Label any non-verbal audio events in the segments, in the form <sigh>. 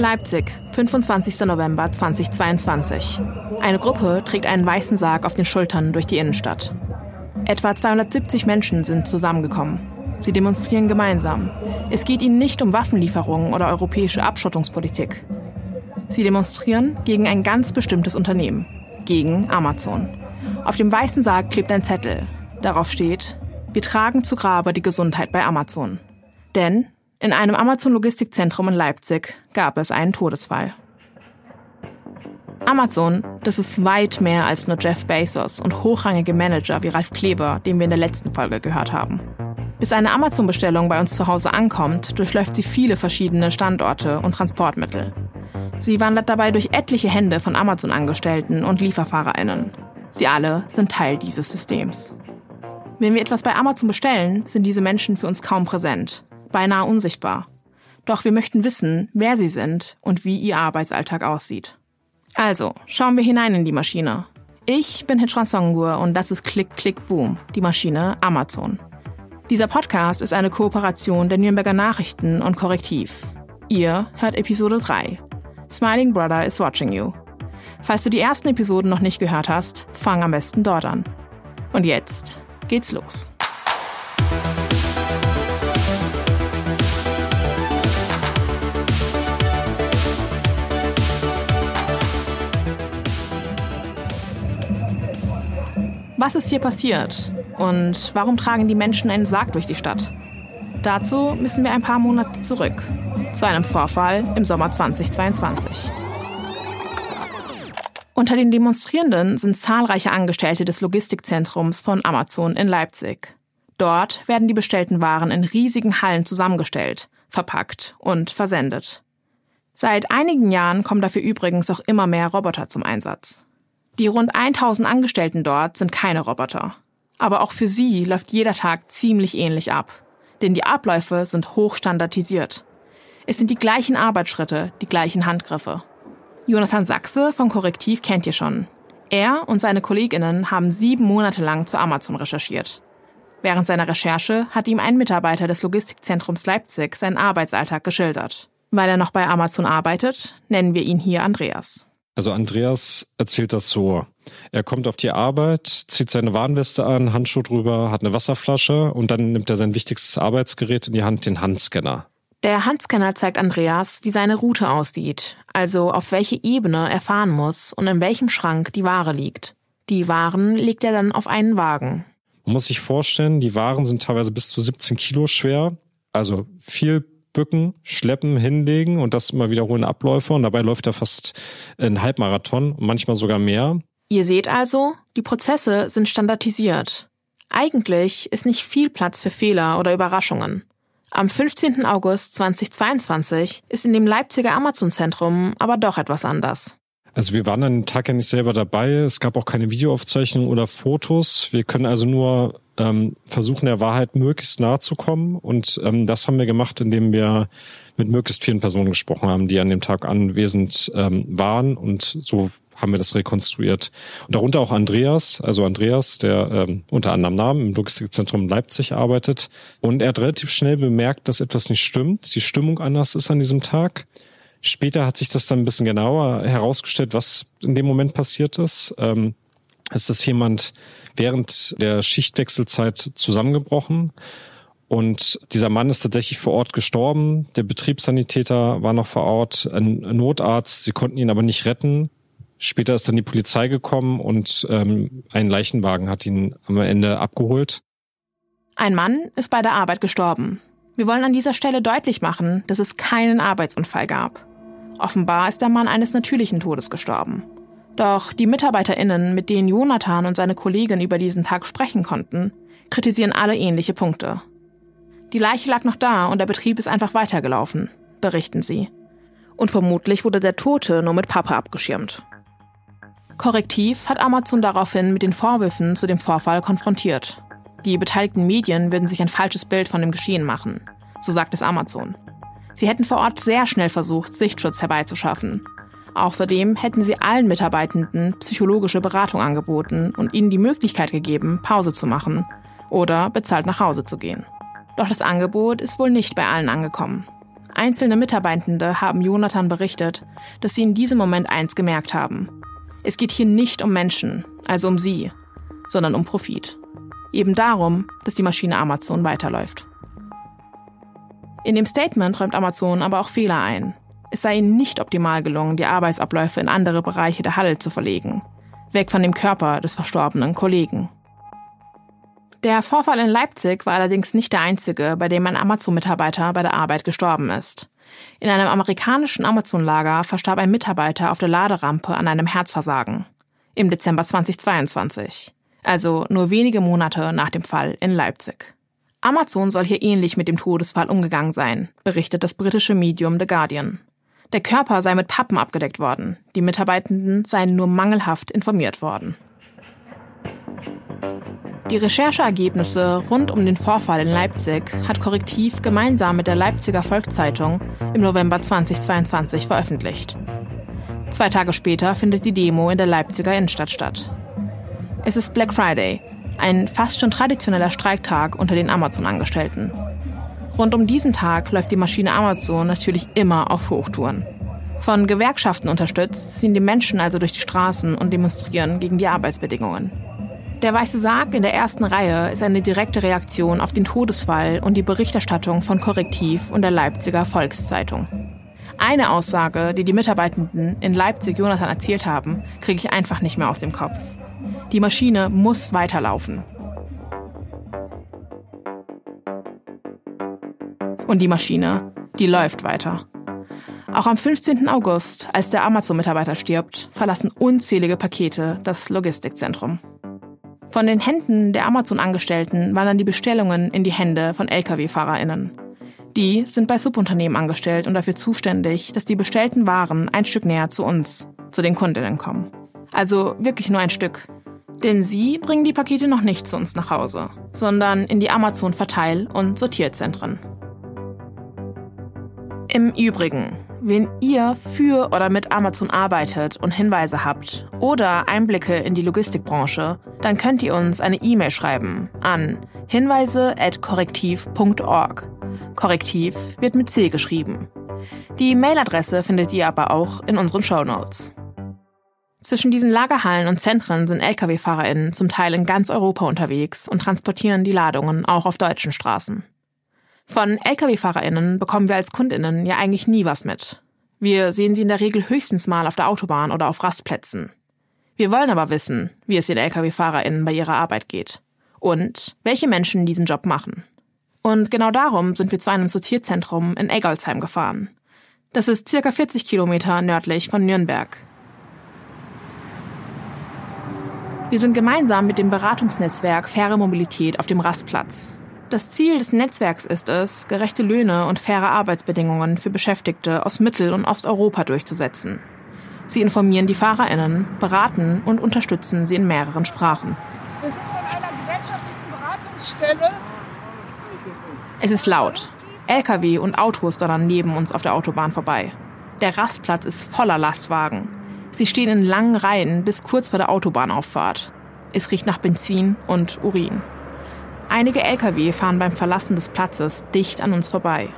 Leipzig, 25. November 2022. Eine Gruppe trägt einen weißen Sarg auf den Schultern durch die Innenstadt. Etwa 270 Menschen sind zusammengekommen. Sie demonstrieren gemeinsam. Es geht ihnen nicht um Waffenlieferungen oder europäische Abschottungspolitik. Sie demonstrieren gegen ein ganz bestimmtes Unternehmen, gegen Amazon. Auf dem weißen Sarg klebt ein Zettel. Darauf steht, wir tragen zu Grabe die Gesundheit bei Amazon. Denn in einem Amazon-Logistikzentrum in Leipzig gab es einen Todesfall. Amazon, das ist weit mehr als nur Jeff Bezos und hochrangige Manager wie Ralf Kleber, den wir in der letzten Folge gehört haben. Bis eine Amazon-Bestellung bei uns zu Hause ankommt, durchläuft sie viele verschiedene Standorte und Transportmittel. Sie wandert dabei durch etliche Hände von Amazon-Angestellten und LieferfahrerInnen. Sie alle sind Teil dieses Systems. Wenn wir etwas bei Amazon bestellen, sind diese Menschen für uns kaum präsent, beinahe unsichtbar. Doch wir möchten wissen, wer sie sind und wie ihr Arbeitsalltag aussieht. Also, schauen wir hinein in die Maschine. Ich bin Hitran Songur und das ist Click Click Boom, die Maschine Amazon. Dieser Podcast ist eine Kooperation der Nürnberger Nachrichten und Korrektiv. Ihr hört Episode 3. Smiling Brother is watching you. Falls du die ersten Episoden noch nicht gehört hast, fang am besten dort an. Und jetzt geht's los. Was ist hier passiert? Und warum tragen die Menschen einen Sarg durch die Stadt? Dazu müssen wir ein paar Monate zurück. Zu einem Vorfall im Sommer 2022. Unter den Demonstrierenden sind zahlreiche Angestellte des Logistikzentrums von Amazon in Leipzig. Dort werden die bestellten Waren in riesigen Hallen zusammengestellt, verpackt und versendet. Seit einigen Jahren kommen dafür übrigens auch immer mehr Roboter zum Einsatz. Die rund 1000 Angestellten dort sind keine Roboter. Aber auch für sie läuft jeder Tag ziemlich ähnlich ab. Denn die Abläufe sind hochstandardisiert. Es sind die gleichen Arbeitsschritte, die gleichen Handgriffe. Jonathan Sachse von Korrektiv kennt ihr schon. Er und seine Kolleginnen haben sieben Monate lang zu Amazon recherchiert. Während seiner Recherche hat ihm ein Mitarbeiter des Logistikzentrums Leipzig seinen Arbeitsalltag geschildert. Weil er noch bei Amazon arbeitet, nennen wir ihn hier Andreas. Also Andreas erzählt das so. Er kommt auf die Arbeit, zieht seine Warnweste an, Handschuh drüber, hat eine Wasserflasche und dann nimmt er sein wichtigstes Arbeitsgerät in die Hand, den Handscanner. Der Handscanner zeigt Andreas, wie seine Route aussieht, also auf welche Ebene er fahren muss und in welchem Schrank die Ware liegt. Die Waren legt er dann auf einen Wagen. Man muss sich vorstellen, die Waren sind teilweise bis zu 17 Kilo schwer, also viel bücken, schleppen, hinlegen und das immer wiederholende Abläufe. Und dabei läuft er fast ein Halbmarathon, manchmal sogar mehr. Ihr seht also, die Prozesse sind standardisiert. Eigentlich ist nicht viel Platz für Fehler oder Überraschungen. Am 15. August 2022 ist in dem Leipziger Amazon-Zentrum aber doch etwas anders. Also wir waren an dem Tag ja nicht selber dabei. Es gab auch keine Videoaufzeichnung oder Fotos. Wir können also nur ähm, versuchen, der Wahrheit möglichst nahe zu kommen. Und ähm, das haben wir gemacht, indem wir mit möglichst vielen Personen gesprochen haben, die an dem Tag anwesend ähm, waren. Und so haben wir das rekonstruiert. Und darunter auch Andreas, also Andreas, der ähm, unter anderem Namen im Logistikzentrum Leipzig arbeitet. Und er hat relativ schnell bemerkt, dass etwas nicht stimmt, die Stimmung anders ist an diesem Tag. Später hat sich das dann ein bisschen genauer herausgestellt, was in dem Moment passiert ist. Ähm, ist das jemand während der Schichtwechselzeit zusammengebrochen? Und dieser Mann ist tatsächlich vor Ort gestorben. Der Betriebssanitäter war noch vor Ort, ein Notarzt. Sie konnten ihn aber nicht retten. Später ist dann die Polizei gekommen und ähm, ein Leichenwagen hat ihn am Ende abgeholt. Ein Mann ist bei der Arbeit gestorben. Wir wollen an dieser Stelle deutlich machen, dass es keinen Arbeitsunfall gab. Offenbar ist der Mann eines natürlichen Todes gestorben. Doch die MitarbeiterInnen, mit denen Jonathan und seine Kollegin über diesen Tag sprechen konnten, kritisieren alle ähnliche Punkte. Die Leiche lag noch da und der Betrieb ist einfach weitergelaufen, berichten sie. Und vermutlich wurde der Tote nur mit Pappe abgeschirmt. Korrektiv hat Amazon daraufhin mit den Vorwürfen zu dem Vorfall konfrontiert. Die beteiligten Medien würden sich ein falsches Bild von dem Geschehen machen, so sagt es Amazon. Sie hätten vor Ort sehr schnell versucht, Sichtschutz herbeizuschaffen. Außerdem hätten sie allen Mitarbeitenden psychologische Beratung angeboten und ihnen die Möglichkeit gegeben, Pause zu machen oder bezahlt nach Hause zu gehen. Doch das Angebot ist wohl nicht bei allen angekommen. Einzelne Mitarbeitende haben Jonathan berichtet, dass sie in diesem Moment eins gemerkt haben. Es geht hier nicht um Menschen, also um sie, sondern um Profit. Eben darum, dass die Maschine Amazon weiterläuft. In dem Statement räumt Amazon aber auch Fehler ein. Es sei ihnen nicht optimal gelungen, die Arbeitsabläufe in andere Bereiche der Halle zu verlegen, weg von dem Körper des verstorbenen Kollegen. Der Vorfall in Leipzig war allerdings nicht der einzige, bei dem ein Amazon-Mitarbeiter bei der Arbeit gestorben ist. In einem amerikanischen Amazon-Lager verstarb ein Mitarbeiter auf der Laderampe an einem Herzversagen. Im Dezember 2022. Also nur wenige Monate nach dem Fall in Leipzig. Amazon soll hier ähnlich mit dem Todesfall umgegangen sein, berichtet das britische Medium The Guardian. Der Körper sei mit Pappen abgedeckt worden. Die Mitarbeitenden seien nur mangelhaft informiert worden. Die Rechercheergebnisse rund um den Vorfall in Leipzig hat Korrektiv gemeinsam mit der Leipziger Volkszeitung im November 2022 veröffentlicht. Zwei Tage später findet die Demo in der Leipziger Innenstadt statt. Es ist Black Friday, ein fast schon traditioneller Streiktag unter den Amazon-Angestellten. Rund um diesen Tag läuft die Maschine Amazon natürlich immer auf Hochtouren. Von Gewerkschaften unterstützt ziehen die Menschen also durch die Straßen und demonstrieren gegen die Arbeitsbedingungen. Der Weiße Sarg in der ersten Reihe ist eine direkte Reaktion auf den Todesfall und die Berichterstattung von Korrektiv und der Leipziger Volkszeitung. Eine Aussage, die die Mitarbeitenden in Leipzig Jonathan erzählt haben, kriege ich einfach nicht mehr aus dem Kopf. Die Maschine muss weiterlaufen. Und die Maschine, die läuft weiter. Auch am 15. August, als der Amazon-Mitarbeiter stirbt, verlassen unzählige Pakete das Logistikzentrum. Von den Händen der Amazon-Angestellten wandern die Bestellungen in die Hände von Lkw-FahrerInnen. Die sind bei Subunternehmen angestellt und dafür zuständig, dass die bestellten Waren ein Stück näher zu uns, zu den Kundinnen kommen. Also wirklich nur ein Stück. Denn sie bringen die Pakete noch nicht zu uns nach Hause, sondern in die Amazon-Verteil- und Sortierzentren. Im Übrigen, wenn ihr für oder mit Amazon arbeitet und Hinweise habt oder Einblicke in die Logistikbranche, dann könnt ihr uns eine E-Mail schreiben an hinweise@korrektiv.org. Korrektiv wird mit C geschrieben. Die Mailadresse findet ihr aber auch in unseren Show Notes. Zwischen diesen Lagerhallen und Zentren sind Lkw-FahrerInnen zum Teil in ganz Europa unterwegs und transportieren die Ladungen auch auf deutschen Straßen. Von Lkw-FahrerInnen bekommen wir als KundInnen ja eigentlich nie was mit. Wir sehen sie in der Regel höchstens mal auf der Autobahn oder auf Rastplätzen. Wir wollen aber wissen, wie es den Lkw-FahrerInnen bei ihrer Arbeit geht. Und welche Menschen diesen Job machen. Und genau darum sind wir zu einem Sortierzentrum in Eggolsheim gefahren. Das ist circa 40 Kilometer nördlich von Nürnberg. Wir sind gemeinsam mit dem Beratungsnetzwerk Faire Mobilität auf dem Rastplatz. Das Ziel des Netzwerks ist es, gerechte Löhne und faire Arbeitsbedingungen für Beschäftigte aus Mittel- und Osteuropa durchzusetzen. Sie informieren die FahrerInnen, beraten und unterstützen sie in mehreren Sprachen. Wir sind von einer gewerkschaftlichen Beratungsstelle. Es ist laut. Lkw und Autos donnern neben uns auf der Autobahn vorbei. Der Rastplatz ist voller Lastwagen. Sie stehen in langen Reihen bis kurz vor der Autobahnauffahrt. Es riecht nach Benzin und Urin. Einige Lkw fahren beim Verlassen des Platzes dicht an uns vorbei.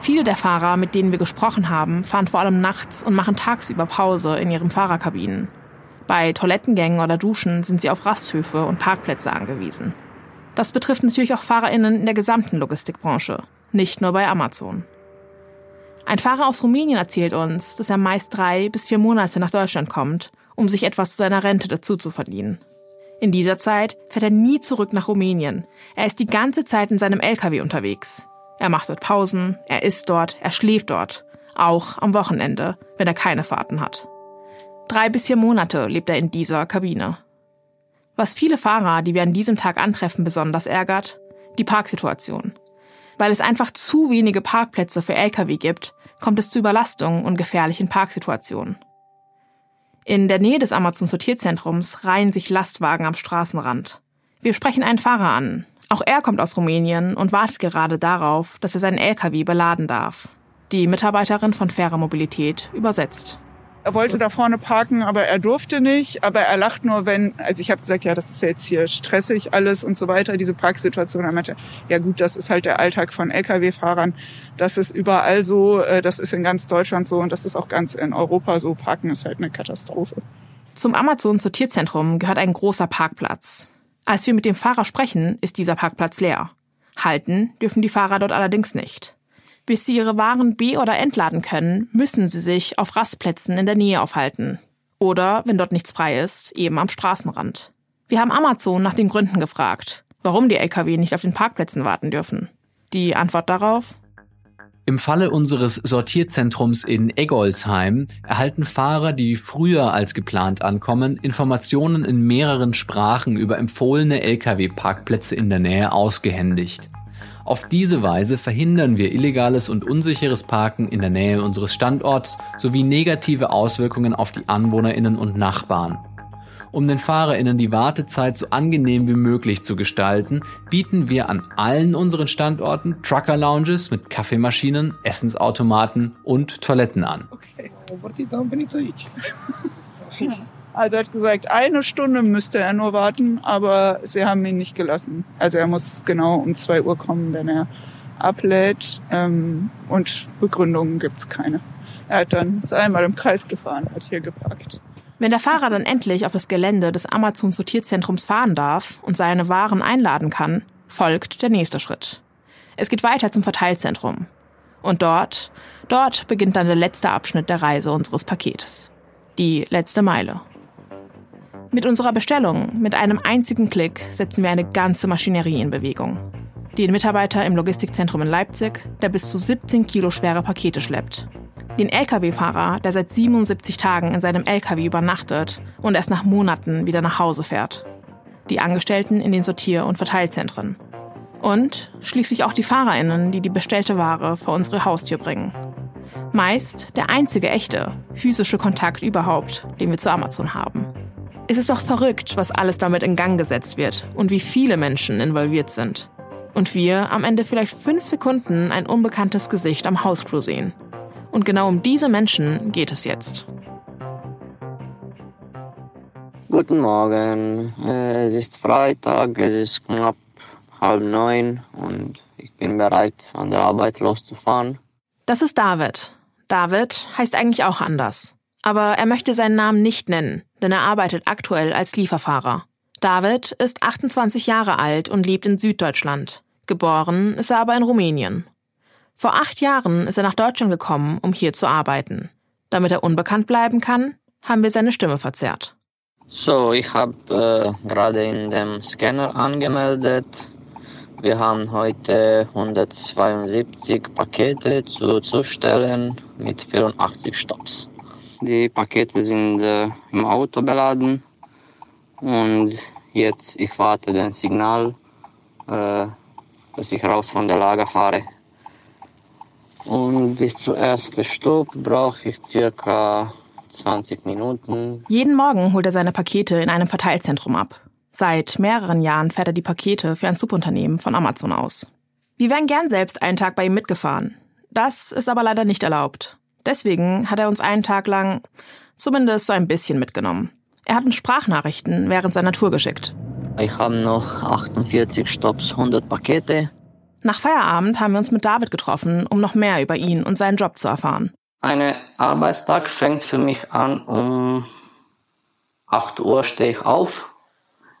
Viele der Fahrer, mit denen wir gesprochen haben, fahren vor allem nachts und machen tagsüber Pause in ihren Fahrerkabinen. Bei Toilettengängen oder Duschen sind sie auf Rasthöfe und Parkplätze angewiesen. Das betrifft natürlich auch Fahrerinnen in der gesamten Logistikbranche, nicht nur bei Amazon. Ein Fahrer aus Rumänien erzählt uns, dass er meist drei bis vier Monate nach Deutschland kommt, um sich etwas zu seiner Rente dazu zu verdienen. In dieser Zeit fährt er nie zurück nach Rumänien. Er ist die ganze Zeit in seinem LKW unterwegs. Er macht dort Pausen, er isst dort, er schläft dort. Auch am Wochenende, wenn er keine Fahrten hat. Drei bis vier Monate lebt er in dieser Kabine. Was viele Fahrer, die wir an diesem Tag antreffen, besonders ärgert, die Parksituation. Weil es einfach zu wenige Parkplätze für Lkw gibt, kommt es zu Überlastungen und gefährlichen Parksituationen. In der Nähe des Amazon-Sortierzentrums reihen sich Lastwagen am Straßenrand. Wir sprechen einen Fahrer an. Auch er kommt aus Rumänien und wartet gerade darauf, dass er seinen LKW beladen darf. Die Mitarbeiterin von Fairer Mobilität übersetzt. Er wollte da vorne parken, aber er durfte nicht. Aber er lacht nur, wenn, also ich habe gesagt, ja, das ist jetzt hier stressig alles und so weiter, diese Parksituation. Er meinte, ja gut, das ist halt der Alltag von Lkw-Fahrern. Das ist überall so, äh, das ist in ganz Deutschland so und das ist auch ganz in Europa so. Parken ist halt eine Katastrophe. Zum Amazon-Sortierzentrum gehört ein großer Parkplatz. Als wir mit dem Fahrer sprechen, ist dieser Parkplatz leer. Halten dürfen die Fahrer dort allerdings nicht. Bis sie ihre Waren be- oder entladen können, müssen sie sich auf Rastplätzen in der Nähe aufhalten. Oder, wenn dort nichts frei ist, eben am Straßenrand. Wir haben Amazon nach den Gründen gefragt, warum die Lkw nicht auf den Parkplätzen warten dürfen. Die Antwort darauf? Im Falle unseres Sortierzentrums in Eggolsheim erhalten Fahrer, die früher als geplant ankommen, Informationen in mehreren Sprachen über empfohlene Lkw-Parkplätze in der Nähe ausgehändigt. Auf diese Weise verhindern wir illegales und unsicheres Parken in der Nähe unseres Standorts sowie negative Auswirkungen auf die Anwohnerinnen und Nachbarn. Um den Fahrerinnen die Wartezeit so angenehm wie möglich zu gestalten, bieten wir an allen unseren Standorten Trucker Lounges mit Kaffeemaschinen, Essensautomaten und Toiletten an. Okay. <laughs> Also er hat gesagt, eine Stunde müsste er nur warten, aber sie haben ihn nicht gelassen. Also er muss genau um zwei Uhr kommen, wenn er ablädt. Ähm, und Begründungen gibt's keine. Er hat dann ist einmal im Kreis gefahren, hat hier geparkt. Wenn der Fahrer dann endlich auf das Gelände des Amazon-Sortierzentrums fahren darf und seine Waren einladen kann, folgt der nächste Schritt. Es geht weiter zum Verteilzentrum. Und dort, dort beginnt dann der letzte Abschnitt der Reise unseres Paketes. Die letzte Meile. Mit unserer Bestellung, mit einem einzigen Klick, setzen wir eine ganze Maschinerie in Bewegung. Den Mitarbeiter im Logistikzentrum in Leipzig, der bis zu 17 Kilo schwere Pakete schleppt. Den Lkw-Fahrer, der seit 77 Tagen in seinem Lkw übernachtet und erst nach Monaten wieder nach Hause fährt. Die Angestellten in den Sortier- und Verteilzentren. Und schließlich auch die FahrerInnen, die die bestellte Ware vor unsere Haustür bringen. Meist der einzige echte, physische Kontakt überhaupt, den wir zu Amazon haben. Es ist doch verrückt, was alles damit in Gang gesetzt wird und wie viele Menschen involviert sind. Und wir am Ende vielleicht fünf Sekunden ein unbekanntes Gesicht am Hausflur sehen. Und genau um diese Menschen geht es jetzt. Guten Morgen. Äh, Es ist Freitag, es ist knapp halb neun und ich bin bereit, an der Arbeit loszufahren. Das ist David. David heißt eigentlich auch anders. Aber er möchte seinen Namen nicht nennen, denn er arbeitet aktuell als Lieferfahrer. David ist 28 Jahre alt und lebt in Süddeutschland. Geboren ist er aber in Rumänien. Vor acht Jahren ist er nach Deutschland gekommen, um hier zu arbeiten. Damit er unbekannt bleiben kann, haben wir seine Stimme verzerrt. So, ich habe äh, gerade in dem Scanner angemeldet. Wir haben heute 172 Pakete zu zustellen mit 84 Stops. Die Pakete sind äh, im Auto beladen und jetzt ich warte den Signal, äh, dass ich raus von der Lager fahre. Und bis zum ersten Stopp brauche ich circa 20 Minuten. Jeden Morgen holt er seine Pakete in einem Verteilzentrum ab. Seit mehreren Jahren fährt er die Pakete für ein Subunternehmen von Amazon aus. Wir wären gern selbst einen Tag bei ihm mitgefahren. Das ist aber leider nicht erlaubt. Deswegen hat er uns einen Tag lang zumindest so ein bisschen mitgenommen. Er hat uns Sprachnachrichten während seiner Tour geschickt. Ich habe noch 48 Stops, 100 Pakete. Nach Feierabend haben wir uns mit David getroffen, um noch mehr über ihn und seinen Job zu erfahren. Ein Arbeitstag fängt für mich an um 8 Uhr stehe ich auf.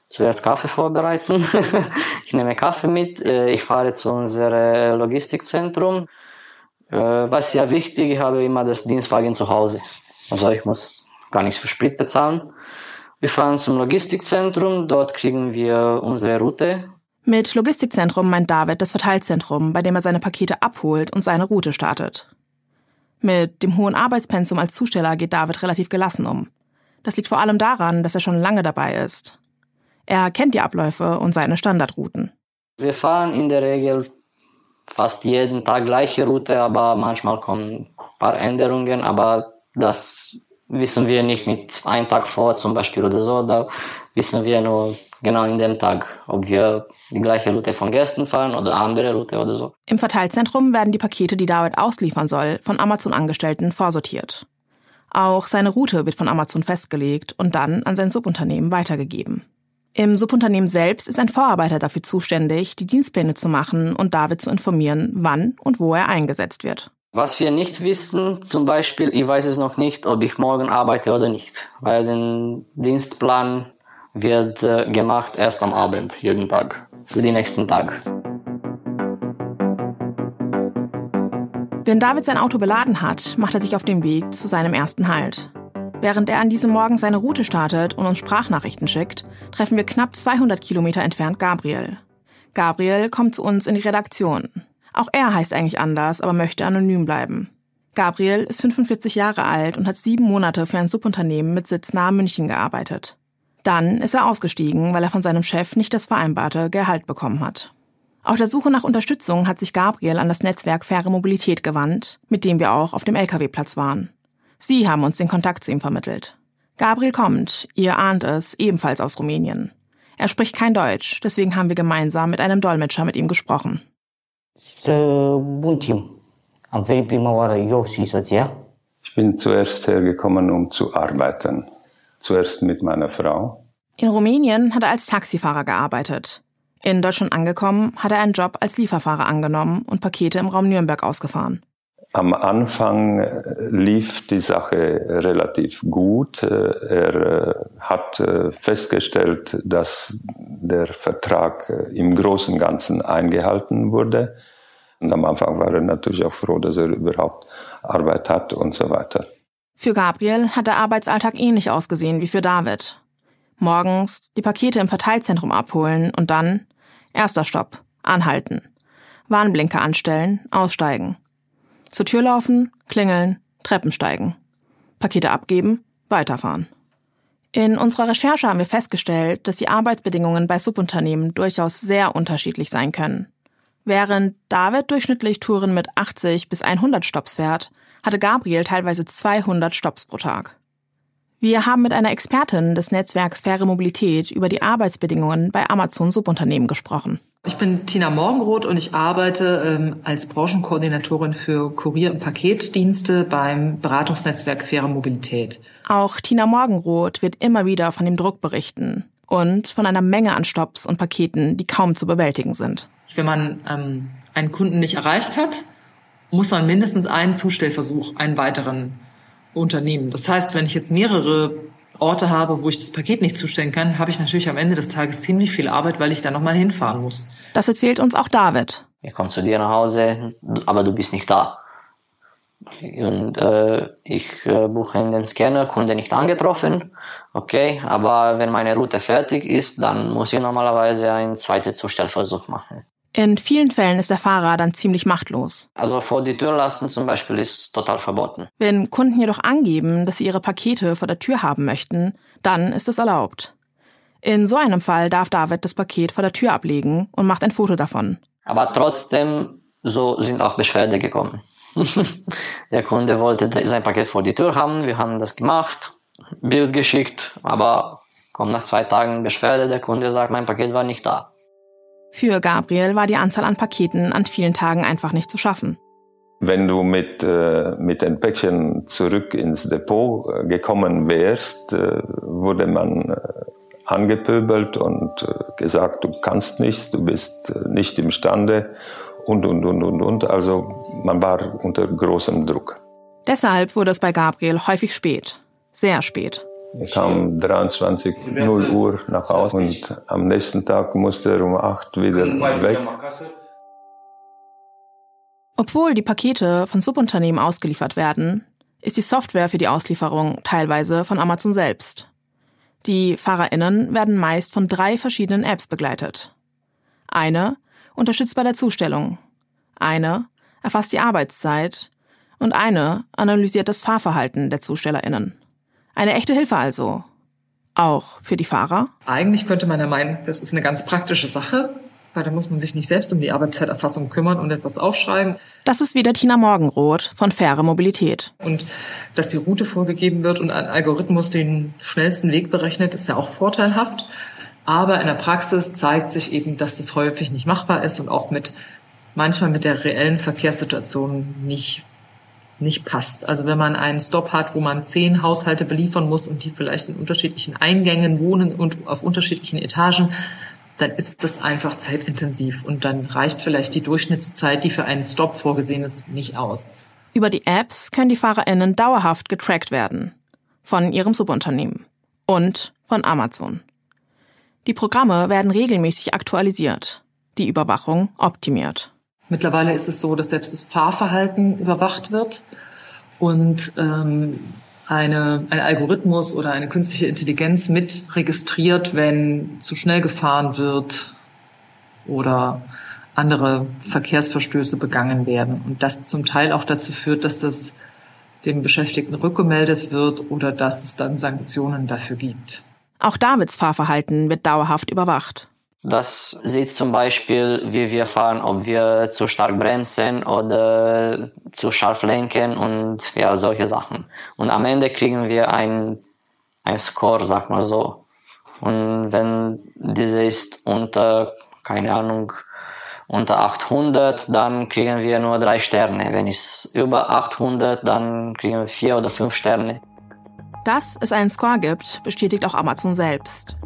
Zuerst Kaffee vorbereiten. <laughs> ich nehme Kaffee mit. Äh, Ich fahre zu unserem Logistikzentrum. Äh, Was ja wichtig, ich habe immer das Dienstwagen zu Hause. Also ich muss gar nichts für Sprit bezahlen. Wir fahren zum Logistikzentrum. Dort kriegen wir unsere Route. Mit Logistikzentrum meint David das Verteilzentrum, bei dem er seine Pakete abholt und seine Route startet. Mit dem hohen Arbeitspensum als Zusteller geht David relativ gelassen um. Das liegt vor allem daran, dass er schon lange dabei ist. Er kennt die Abläufe und seine Standardrouten. Wir fahren in der Regel fast jeden Tag gleiche Route, aber manchmal kommen ein paar Änderungen, aber das wissen wir nicht mit einem Tag vor zum Beispiel oder so. Da wissen wir nur genau in dem Tag, ob wir die gleiche Route von gestern fahren oder andere Route oder so. Im Verteilzentrum werden die Pakete, die David ausliefern soll, von Amazon-Angestellten vorsortiert. Auch seine Route wird von Amazon festgelegt und dann an sein Subunternehmen weitergegeben. Im Subunternehmen selbst ist ein Vorarbeiter dafür zuständig, die Dienstpläne zu machen und David zu informieren, wann und wo er eingesetzt wird. Was wir nicht wissen, zum Beispiel, ich weiß es noch nicht, ob ich morgen arbeite oder nicht, weil der Dienstplan wird äh, gemacht erst am Abend, jeden Tag, für den nächsten Tag. Wenn David sein Auto beladen hat, macht er sich auf den Weg zu seinem ersten Halt. Während er an diesem Morgen seine Route startet und uns Sprachnachrichten schickt, treffen wir knapp 200 Kilometer entfernt Gabriel. Gabriel kommt zu uns in die Redaktion. Auch er heißt eigentlich anders, aber möchte anonym bleiben. Gabriel ist 45 Jahre alt und hat sieben Monate für ein Subunternehmen mit Sitz nahe München gearbeitet. Dann ist er ausgestiegen, weil er von seinem Chef nicht das vereinbarte Gehalt bekommen hat. Auf der Suche nach Unterstützung hat sich Gabriel an das Netzwerk Faire Mobilität gewandt, mit dem wir auch auf dem Lkw-Platz waren. Sie haben uns den Kontakt zu ihm vermittelt. Gabriel kommt, ihr ahnt es, ebenfalls aus Rumänien. Er spricht kein Deutsch, deswegen haben wir gemeinsam mit einem Dolmetscher mit ihm gesprochen. Ich bin zuerst hergekommen, um zu arbeiten. Zuerst mit meiner Frau. In Rumänien hat er als Taxifahrer gearbeitet. In Deutschland angekommen, hat er einen Job als Lieferfahrer angenommen und Pakete im Raum Nürnberg ausgefahren. Am Anfang äh, lief die Sache relativ gut. Äh, er äh, hat festgestellt, dass der Vertrag im Großen und Ganzen eingehalten wurde. Und am Anfang war er natürlich auch froh, dass er überhaupt Arbeit hat und so weiter. Für Gabriel hat der Arbeitsalltag ähnlich ausgesehen wie für David. Morgens die Pakete im Verteilzentrum abholen und dann erster Stopp, anhalten. Warnblinker anstellen, aussteigen. Zur Tür laufen, klingeln, Treppen steigen. Pakete abgeben, weiterfahren. In unserer Recherche haben wir festgestellt, dass die Arbeitsbedingungen bei Subunternehmen durchaus sehr unterschiedlich sein können. Während David durchschnittlich Touren mit 80 bis 100 Stops fährt, hatte Gabriel teilweise 200 Stops pro Tag. Wir haben mit einer Expertin des Netzwerks Faire Mobilität über die Arbeitsbedingungen bei Amazon Subunternehmen gesprochen. Ich bin Tina Morgenroth und ich arbeite ähm, als Branchenkoordinatorin für Kurier- und Paketdienste beim Beratungsnetzwerk Faire Mobilität. Auch Tina Morgenroth wird immer wieder von dem Druck berichten und von einer Menge an Stops und Paketen, die kaum zu bewältigen sind. Wenn man ähm, einen Kunden nicht erreicht hat, muss man mindestens einen Zustellversuch, einen weiteren Unternehmen. Das heißt, wenn ich jetzt mehrere Orte habe, wo ich das Paket nicht zustellen kann, habe ich natürlich am Ende des Tages ziemlich viel Arbeit, weil ich da nochmal hinfahren muss. Das erzählt uns auch David. Ich komme zu dir nach Hause, aber du bist nicht da. Und äh, ich äh, buche in dem Scanner, Kunde nicht angetroffen. Okay, aber wenn meine Route fertig ist, dann muss ich normalerweise einen zweiten Zustellversuch machen. In vielen Fällen ist der Fahrer dann ziemlich machtlos. Also vor die Tür lassen zum Beispiel ist total verboten. Wenn Kunden jedoch angeben, dass sie ihre Pakete vor der Tür haben möchten, dann ist es erlaubt. In so einem Fall darf David das Paket vor der Tür ablegen und macht ein Foto davon. Aber trotzdem, so sind auch Beschwerde gekommen. <laughs> der Kunde wollte sein Paket vor die Tür haben, wir haben das gemacht, Bild geschickt, aber kommt nach zwei Tagen Beschwerde, der Kunde sagt, mein Paket war nicht da. Für Gabriel war die Anzahl an Paketen an vielen Tagen einfach nicht zu schaffen. Wenn du mit, äh, mit den Päckchen zurück ins Depot äh, gekommen wärst, äh, wurde man äh, angepöbelt und äh, gesagt, du kannst nicht, du bist äh, nicht imstande und, und, und, und, und. Also man war unter großem Druck. Deshalb wurde es bei Gabriel häufig spät. Sehr spät. Ich kam 23 0 Uhr nach Hause und am nächsten Tag musste er um 8 wieder weg. Obwohl die Pakete von Subunternehmen ausgeliefert werden, ist die Software für die Auslieferung teilweise von Amazon selbst. Die FahrerInnen werden meist von drei verschiedenen Apps begleitet. Eine unterstützt bei der Zustellung, eine erfasst die Arbeitszeit und eine analysiert das Fahrverhalten der ZustellerInnen. Eine echte Hilfe also. Auch für die Fahrer? Eigentlich könnte man ja meinen, das ist eine ganz praktische Sache, weil da muss man sich nicht selbst um die Arbeitszeiterfassung kümmern und etwas aufschreiben. Das ist wieder Tina Morgenroth von Faire Mobilität. Und dass die Route vorgegeben wird und ein Algorithmus den schnellsten Weg berechnet, ist ja auch vorteilhaft. Aber in der Praxis zeigt sich eben, dass das häufig nicht machbar ist und auch mit manchmal mit der reellen Verkehrssituation nicht nicht passt. Also wenn man einen Stop hat, wo man zehn Haushalte beliefern muss und die vielleicht in unterschiedlichen Eingängen wohnen und auf unterschiedlichen Etagen, dann ist das einfach zeitintensiv und dann reicht vielleicht die Durchschnittszeit, die für einen Stop vorgesehen ist, nicht aus. Über die Apps können die FahrerInnen dauerhaft getrackt werden. Von ihrem Subunternehmen. Und von Amazon. Die Programme werden regelmäßig aktualisiert. Die Überwachung optimiert. Mittlerweile ist es so, dass selbst das Fahrverhalten überwacht wird und ähm, eine, ein Algorithmus oder eine künstliche Intelligenz mit registriert, wenn zu schnell gefahren wird oder andere Verkehrsverstöße begangen werden. Und das zum Teil auch dazu führt, dass das dem Beschäftigten rückgemeldet wird oder dass es dann Sanktionen dafür gibt. Auch Davids Fahrverhalten wird dauerhaft überwacht. Das sieht zum Beispiel, wie wir fahren, ob wir zu stark bremsen oder zu scharf lenken und ja, solche Sachen. Und am Ende kriegen wir ein, ein Score, sag mal so. Und wenn diese ist unter, keine Ahnung, unter 800, dann kriegen wir nur drei Sterne. Wenn es über 800, dann kriegen wir vier oder fünf Sterne. Dass es einen Score gibt, bestätigt auch Amazon selbst.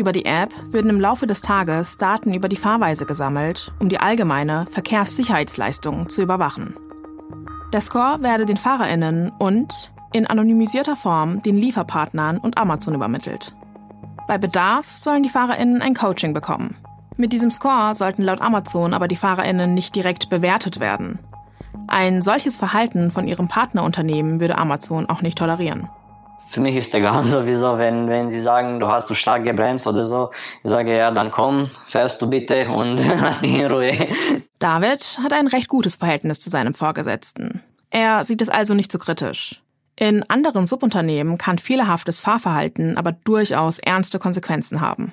Über die App würden im Laufe des Tages Daten über die Fahrweise gesammelt, um die allgemeine Verkehrssicherheitsleistung zu überwachen. Der Score werde den FahrerInnen und in anonymisierter Form den Lieferpartnern und Amazon übermittelt. Bei Bedarf sollen die FahrerInnen ein Coaching bekommen. Mit diesem Score sollten laut Amazon aber die FahrerInnen nicht direkt bewertet werden. Ein solches Verhalten von ihrem Partnerunternehmen würde Amazon auch nicht tolerieren. Für mich ist egal <laughs> sowieso, wenn, wenn sie sagen, du hast zu stark gebremst oder so. Ich sage, ja, dann komm, fährst du bitte und <laughs> lass mich in Ruhe. David hat ein recht gutes Verhältnis zu seinem Vorgesetzten. Er sieht es also nicht so kritisch. In anderen Subunternehmen kann fehlerhaftes Fahrverhalten aber durchaus ernste Konsequenzen haben.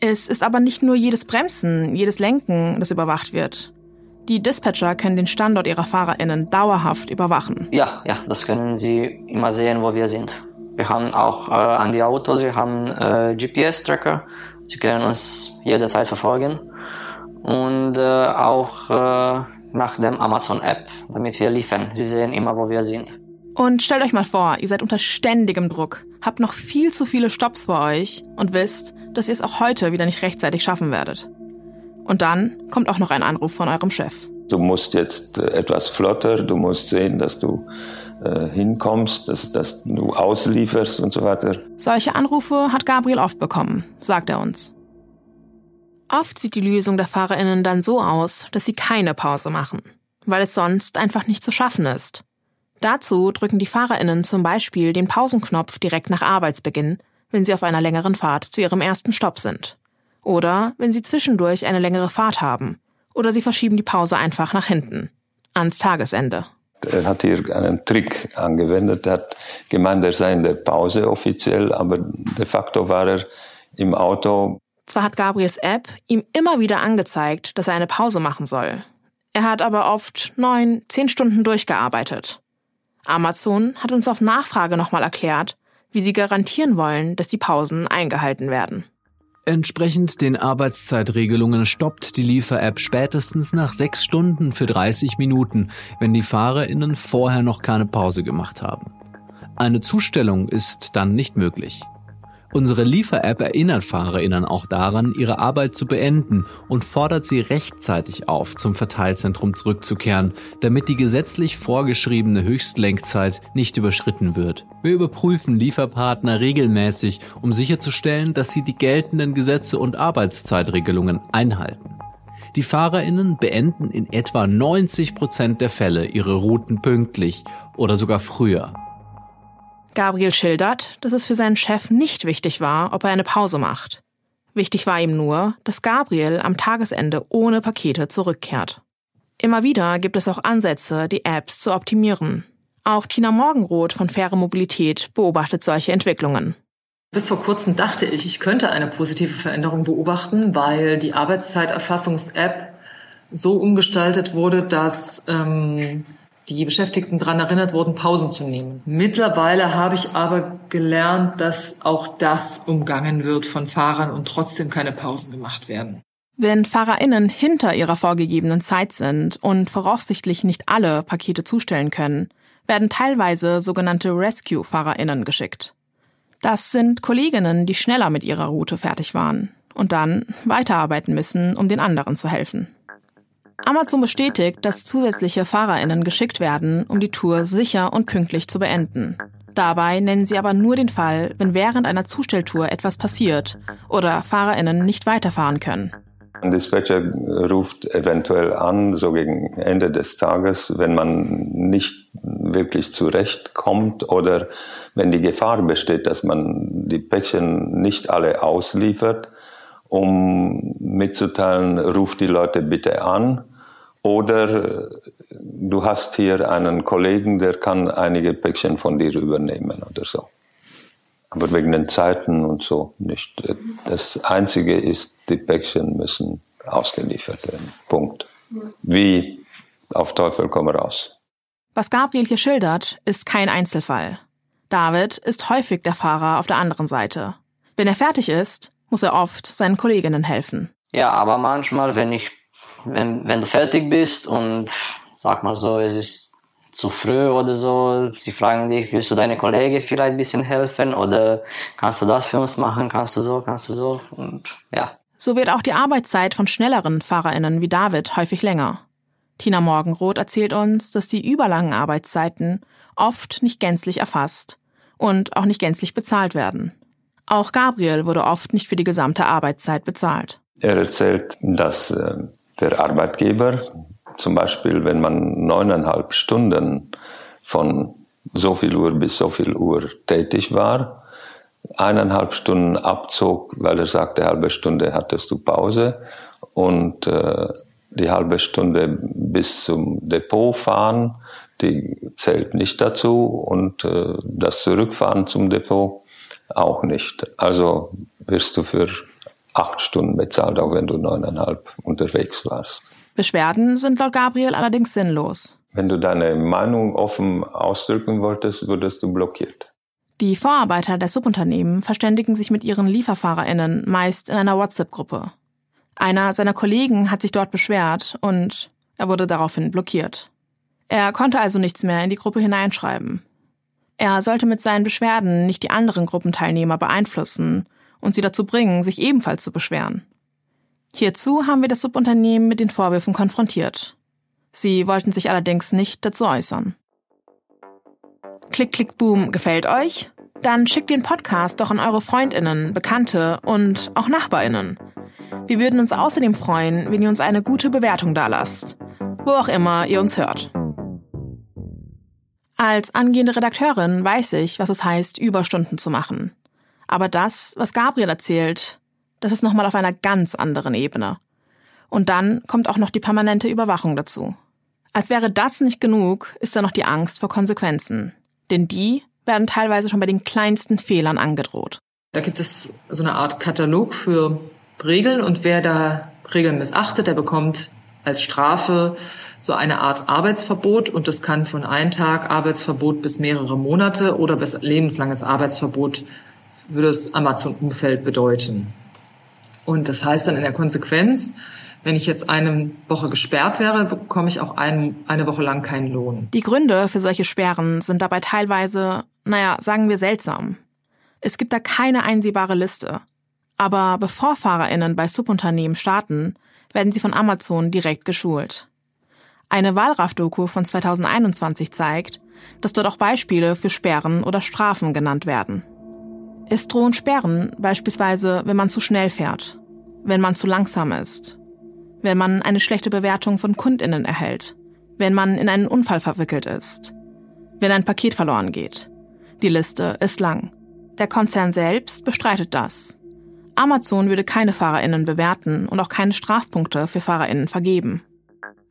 Es ist aber nicht nur jedes Bremsen, jedes Lenken, das überwacht wird. Die Dispatcher können den Standort ihrer FahrerInnen dauerhaft überwachen. Ja, ja, das können sie immer sehen, wo wir sind. Wir haben auch äh, an die Autos, wir haben äh, GPS-Tracker. Sie können uns jederzeit verfolgen. Und äh, auch äh, nach dem Amazon-App, damit wir liefern. Sie sehen immer, wo wir sind. Und stellt euch mal vor, ihr seid unter ständigem Druck, habt noch viel zu viele Stops vor euch und wisst, dass ihr es auch heute wieder nicht rechtzeitig schaffen werdet. Und dann kommt auch noch ein Anruf von eurem Chef. Du musst jetzt äh, etwas flotter, du musst sehen, dass du äh, hinkommst, dass, dass du auslieferst und so weiter. Solche Anrufe hat Gabriel oft bekommen, sagt er uns. Oft sieht die Lösung der FahrerInnen dann so aus, dass sie keine Pause machen, weil es sonst einfach nicht zu schaffen ist. Dazu drücken die FahrerInnen zum Beispiel den Pausenknopf direkt nach Arbeitsbeginn, wenn sie auf einer längeren Fahrt zu ihrem ersten Stopp sind. Oder wenn Sie zwischendurch eine längere Fahrt haben. Oder Sie verschieben die Pause einfach nach hinten. Ans Tagesende. Er hat hier einen Trick angewendet. Er hat gemeint, er sei in der Pause offiziell, aber de facto war er im Auto. Zwar hat Gabriels App ihm immer wieder angezeigt, dass er eine Pause machen soll. Er hat aber oft neun, zehn Stunden durchgearbeitet. Amazon hat uns auf Nachfrage nochmal erklärt, wie sie garantieren wollen, dass die Pausen eingehalten werden. Entsprechend den Arbeitszeitregelungen stoppt die Liefer-App spätestens nach sechs Stunden für 30 Minuten, wenn die FahrerInnen vorher noch keine Pause gemacht haben. Eine Zustellung ist dann nicht möglich. Unsere Liefer-App erinnert FahrerInnen auch daran, ihre Arbeit zu beenden und fordert sie rechtzeitig auf, zum Verteilzentrum zurückzukehren, damit die gesetzlich vorgeschriebene Höchstlenkzeit nicht überschritten wird. Wir überprüfen Lieferpartner regelmäßig, um sicherzustellen, dass sie die geltenden Gesetze und Arbeitszeitregelungen einhalten. Die FahrerInnen beenden in etwa 90 Prozent der Fälle ihre Routen pünktlich oder sogar früher. Gabriel schildert, dass es für seinen Chef nicht wichtig war, ob er eine Pause macht. Wichtig war ihm nur, dass Gabriel am Tagesende ohne Pakete zurückkehrt. Immer wieder gibt es auch Ansätze, die Apps zu optimieren. Auch Tina Morgenroth von Faire Mobilität beobachtet solche Entwicklungen. Bis vor kurzem dachte ich, ich könnte eine positive Veränderung beobachten, weil die Arbeitszeiterfassungs-App so umgestaltet wurde, dass ähm, die Beschäftigten daran erinnert wurden, Pausen zu nehmen. Mittlerweile habe ich aber gelernt, dass auch das umgangen wird von Fahrern und trotzdem keine Pausen gemacht werden. Wenn FahrerInnen hinter ihrer vorgegebenen Zeit sind und voraussichtlich nicht alle Pakete zustellen können, werden teilweise sogenannte Rescue-FahrerInnen geschickt. Das sind Kolleginnen, die schneller mit ihrer Route fertig waren und dann weiterarbeiten müssen, um den anderen zu helfen. Amazon bestätigt, dass zusätzliche FahrerInnen geschickt werden, um die Tour sicher und pünktlich zu beenden. Dabei nennen sie aber nur den Fall, wenn während einer Zustelltour etwas passiert oder FahrerInnen nicht weiterfahren können. Ein Dispatcher ruft eventuell an, so gegen Ende des Tages, wenn man nicht wirklich zurechtkommt oder wenn die Gefahr besteht, dass man die Päckchen nicht alle ausliefert, um mitzuteilen, ruft die Leute bitte an. Oder du hast hier einen Kollegen, der kann einige Päckchen von dir übernehmen oder so aber wegen den Zeiten und so nicht. Das Einzige ist, die Päckchen müssen ausgeliefert werden. Punkt. Wie auf Teufel komm raus. Was Gabriel hier schildert, ist kein Einzelfall. David ist häufig der Fahrer auf der anderen Seite. Wenn er fertig ist, muss er oft seinen Kolleginnen helfen. Ja, aber manchmal, wenn ich, wenn, wenn du fertig bist und sag mal so, es ist zu früh oder so. Sie fragen dich, willst du deine Kollege vielleicht ein bisschen helfen oder kannst du das für uns machen, kannst du so, kannst du so und ja. So wird auch die Arbeitszeit von schnelleren FahrerInnen wie David häufig länger. Tina Morgenroth erzählt uns, dass die überlangen Arbeitszeiten oft nicht gänzlich erfasst und auch nicht gänzlich bezahlt werden. Auch Gabriel wurde oft nicht für die gesamte Arbeitszeit bezahlt. Er erzählt, dass äh, der Arbeitgeber zum Beispiel, wenn man neuneinhalb Stunden von so viel Uhr bis so viel Uhr tätig war, eineinhalb Stunden abzog, weil er sagte, halbe Stunde hattest du Pause und äh, die halbe Stunde bis zum Depot fahren, die zählt nicht dazu und äh, das Zurückfahren zum Depot auch nicht. Also wirst du für acht Stunden bezahlt, auch wenn du neuneinhalb unterwegs warst. Beschwerden sind laut Gabriel allerdings sinnlos. Wenn du deine Meinung offen ausdrücken wolltest, wurdest du blockiert. Die Vorarbeiter der Subunternehmen verständigen sich mit ihren LieferfahrerInnen meist in einer WhatsApp-Gruppe. Einer seiner Kollegen hat sich dort beschwert und er wurde daraufhin blockiert. Er konnte also nichts mehr in die Gruppe hineinschreiben. Er sollte mit seinen Beschwerden nicht die anderen Gruppenteilnehmer beeinflussen und sie dazu bringen, sich ebenfalls zu beschweren. Hierzu haben wir das Subunternehmen mit den Vorwürfen konfrontiert. Sie wollten sich allerdings nicht dazu äußern. Klick, Klick, Boom, gefällt euch? Dann schickt den Podcast doch an eure Freundinnen, Bekannte und auch Nachbarinnen. Wir würden uns außerdem freuen, wenn ihr uns eine gute Bewertung dalasst, wo auch immer ihr uns hört. Als angehende Redakteurin weiß ich, was es heißt, Überstunden zu machen. Aber das, was Gabriel erzählt, das ist nochmal auf einer ganz anderen Ebene. Und dann kommt auch noch die permanente Überwachung dazu. Als wäre das nicht genug, ist da noch die Angst vor Konsequenzen. Denn die werden teilweise schon bei den kleinsten Fehlern angedroht. Da gibt es so eine Art Katalog für Regeln und wer da Regeln missachtet, der bekommt als Strafe so eine Art Arbeitsverbot und das kann von einem Tag Arbeitsverbot bis mehrere Monate oder bis lebenslanges Arbeitsverbot würde das Amazon-Umfeld bedeuten. Und das heißt dann in der Konsequenz, wenn ich jetzt eine Woche gesperrt wäre, bekomme ich auch ein, eine Woche lang keinen Lohn. Die Gründe für solche Sperren sind dabei teilweise, naja, sagen wir seltsam. Es gibt da keine einsehbare Liste. Aber bevor FahrerInnen bei Subunternehmen starten, werden sie von Amazon direkt geschult. Eine Wahlraff-Doku von 2021 zeigt, dass dort auch Beispiele für Sperren oder Strafen genannt werden. Es drohen Sperren, beispielsweise wenn man zu schnell fährt, wenn man zu langsam ist, wenn man eine schlechte Bewertung von Kundinnen erhält, wenn man in einen Unfall verwickelt ist, wenn ein Paket verloren geht. Die Liste ist lang. Der Konzern selbst bestreitet das. Amazon würde keine Fahrerinnen bewerten und auch keine Strafpunkte für Fahrerinnen vergeben.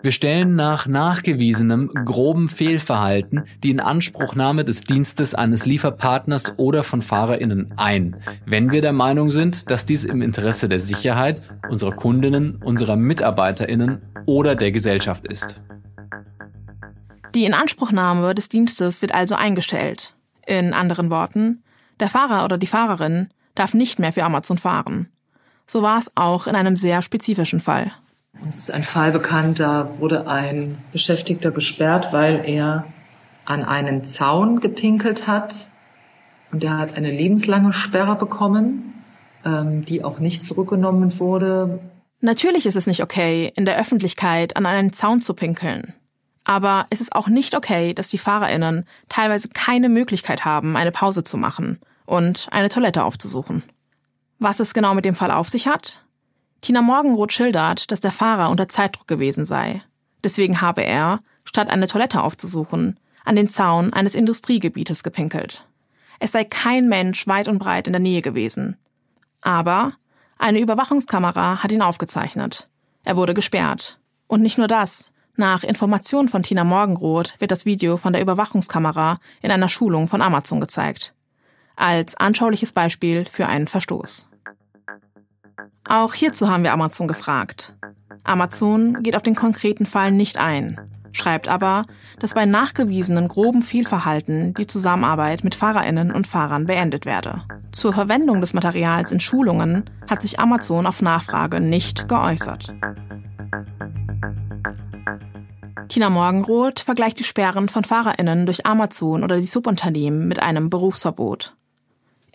Wir stellen nach nachgewiesenem groben Fehlverhalten die Inanspruchnahme des Dienstes eines Lieferpartners oder von FahrerInnen ein, wenn wir der Meinung sind, dass dies im Interesse der Sicherheit unserer Kundinnen, unserer MitarbeiterInnen oder der Gesellschaft ist. Die Inanspruchnahme des Dienstes wird also eingestellt. In anderen Worten, der Fahrer oder die Fahrerin darf nicht mehr für Amazon fahren. So war es auch in einem sehr spezifischen Fall. Uns ist ein Fall bekannt, da wurde ein Beschäftigter gesperrt, weil er an einen Zaun gepinkelt hat und er hat eine lebenslange Sperre bekommen, ähm, die auch nicht zurückgenommen wurde. Natürlich ist es nicht okay, in der Öffentlichkeit an einen Zaun zu pinkeln. Aber es ist auch nicht okay, dass die Fahrerinnen teilweise keine Möglichkeit haben, eine Pause zu machen und eine Toilette aufzusuchen. Was es genau mit dem Fall auf sich hat? Tina Morgenroth schildert, dass der Fahrer unter Zeitdruck gewesen sei. Deswegen habe er, statt eine Toilette aufzusuchen, an den Zaun eines Industriegebietes gepinkelt. Es sei kein Mensch weit und breit in der Nähe gewesen. Aber eine Überwachungskamera hat ihn aufgezeichnet. Er wurde gesperrt. Und nicht nur das. Nach Informationen von Tina Morgenroth wird das Video von der Überwachungskamera in einer Schulung von Amazon gezeigt. Als anschauliches Beispiel für einen Verstoß. Auch hierzu haben wir Amazon gefragt. Amazon geht auf den konkreten Fall nicht ein, schreibt aber, dass bei nachgewiesenen groben Fehlverhalten die Zusammenarbeit mit Fahrerinnen und Fahrern beendet werde. Zur Verwendung des Materials in Schulungen hat sich Amazon auf Nachfrage nicht geäußert. Tina Morgenroth vergleicht die Sperren von Fahrerinnen durch Amazon oder die Subunternehmen mit einem Berufsverbot.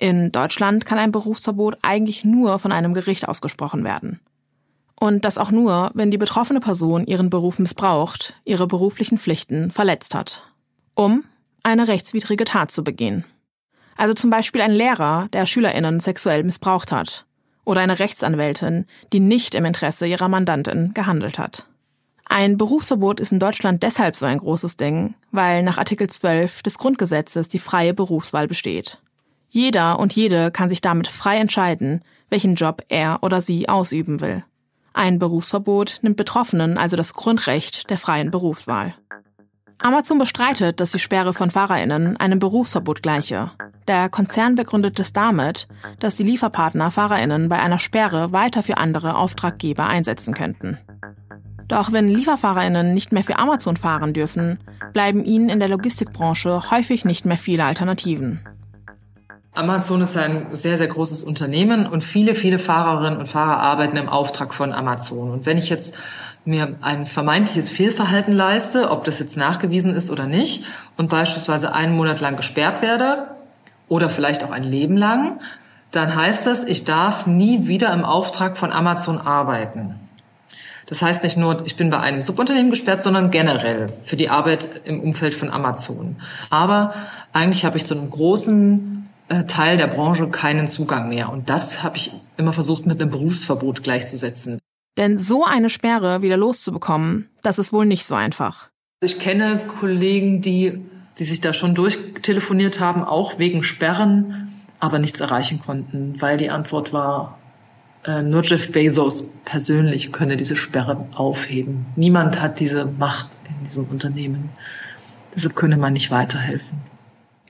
In Deutschland kann ein Berufsverbot eigentlich nur von einem Gericht ausgesprochen werden. Und das auch nur, wenn die betroffene Person ihren Beruf missbraucht, ihre beruflichen Pflichten verletzt hat. Um eine rechtswidrige Tat zu begehen. Also zum Beispiel ein Lehrer, der SchülerInnen sexuell missbraucht hat. Oder eine Rechtsanwältin, die nicht im Interesse ihrer Mandantin gehandelt hat. Ein Berufsverbot ist in Deutschland deshalb so ein großes Ding, weil nach Artikel 12 des Grundgesetzes die freie Berufswahl besteht. Jeder und jede kann sich damit frei entscheiden, welchen Job er oder sie ausüben will. Ein Berufsverbot nimmt Betroffenen also das Grundrecht der freien Berufswahl. Amazon bestreitet, dass die Sperre von Fahrerinnen einem Berufsverbot gleiche. Der Konzern begründet es damit, dass die Lieferpartner Fahrerinnen bei einer Sperre weiter für andere Auftraggeber einsetzen könnten. Doch wenn Lieferfahrerinnen nicht mehr für Amazon fahren dürfen, bleiben ihnen in der Logistikbranche häufig nicht mehr viele Alternativen. Amazon ist ein sehr, sehr großes Unternehmen und viele, viele Fahrerinnen und Fahrer arbeiten im Auftrag von Amazon. Und wenn ich jetzt mir ein vermeintliches Fehlverhalten leiste, ob das jetzt nachgewiesen ist oder nicht, und beispielsweise einen Monat lang gesperrt werde oder vielleicht auch ein Leben lang, dann heißt das, ich darf nie wieder im Auftrag von Amazon arbeiten. Das heißt nicht nur, ich bin bei einem Subunternehmen gesperrt, sondern generell für die Arbeit im Umfeld von Amazon. Aber eigentlich habe ich zu einem großen Teil der Branche keinen Zugang mehr. Und das habe ich immer versucht mit einem Berufsverbot gleichzusetzen. Denn so eine Sperre wieder loszubekommen, das ist wohl nicht so einfach. Ich kenne Kollegen, die, die sich da schon durchtelefoniert haben, auch wegen Sperren, aber nichts erreichen konnten, weil die Antwort war, äh, nur Jeff Bezos persönlich könne diese Sperre aufheben. Niemand hat diese Macht in diesem Unternehmen. Deshalb könne man nicht weiterhelfen.